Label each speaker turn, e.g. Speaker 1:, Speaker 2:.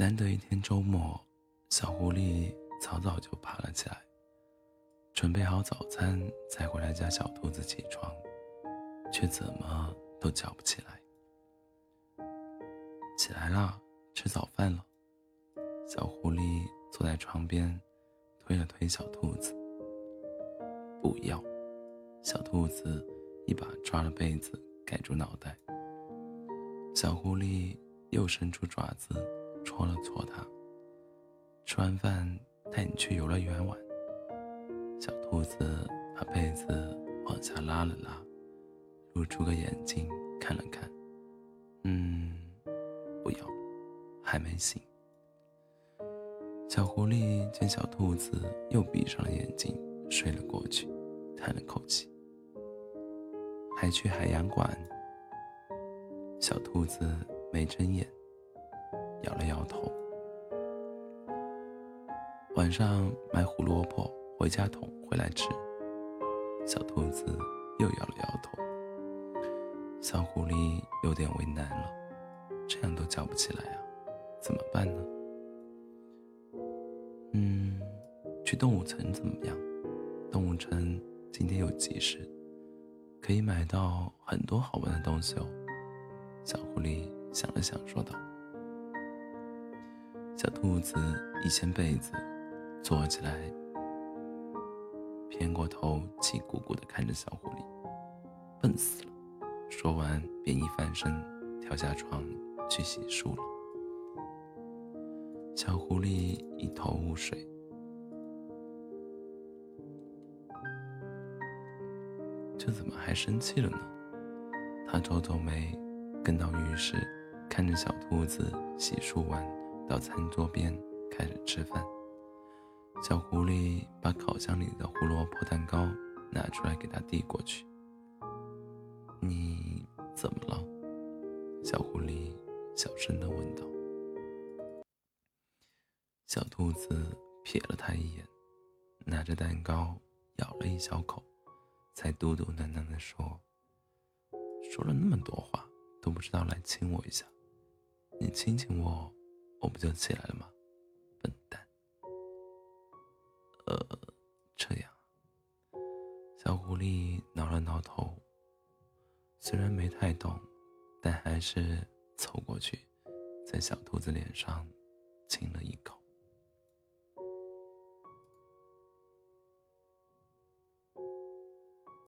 Speaker 1: 难得一天周末，小狐狸早早就爬了起来，准备好早餐，才回来叫小兔子起床，却怎么都叫不起来。起来啦，吃早饭了。小狐狸坐在床边，推了推小兔子。不要！小兔子一把抓了被子盖住脑袋。小狐狸又伸出爪子。戳了搓它。吃完饭带你去游乐园玩。小兔子把被子往下拉了拉，露出个眼睛看了看。嗯，不要，还没醒。小狐狸见小兔子又闭上了眼睛睡了过去，叹了口气。还去海洋馆？小兔子没睁眼。摇了摇头。晚上买胡萝卜回家捅回来吃。小兔子又摇了摇头。小狐狸有点为难了，这样都叫不起来啊，怎么办呢？嗯，去动物城怎么样？动物城今天有集市，可以买到很多好玩的东西哦。小狐狸想了想，说道。小兔子一掀被子，坐起来，偏过头，气鼓鼓地看着小狐狸，笨死了。说完，便一翻身，跳下床去洗漱了。小狐狸一头雾水，这怎么还生气了呢？他皱皱眉，跟到浴室，看着小兔子洗漱完。到餐桌边开始吃饭。小狐狸把烤箱里的胡萝卜蛋糕拿出来给他递过去。你怎么了？小狐狸小声的问道。小兔子瞥了他一眼，拿着蛋糕咬了一小口，才嘟嘟囔囔的说：“说了那么多话，都不知道来亲我一下。你亲亲我。”我不就起来了吗，笨蛋！呃，这样。小狐狸挠了挠头，虽然没太懂，但还是凑过去，在小兔子脸上亲了一口。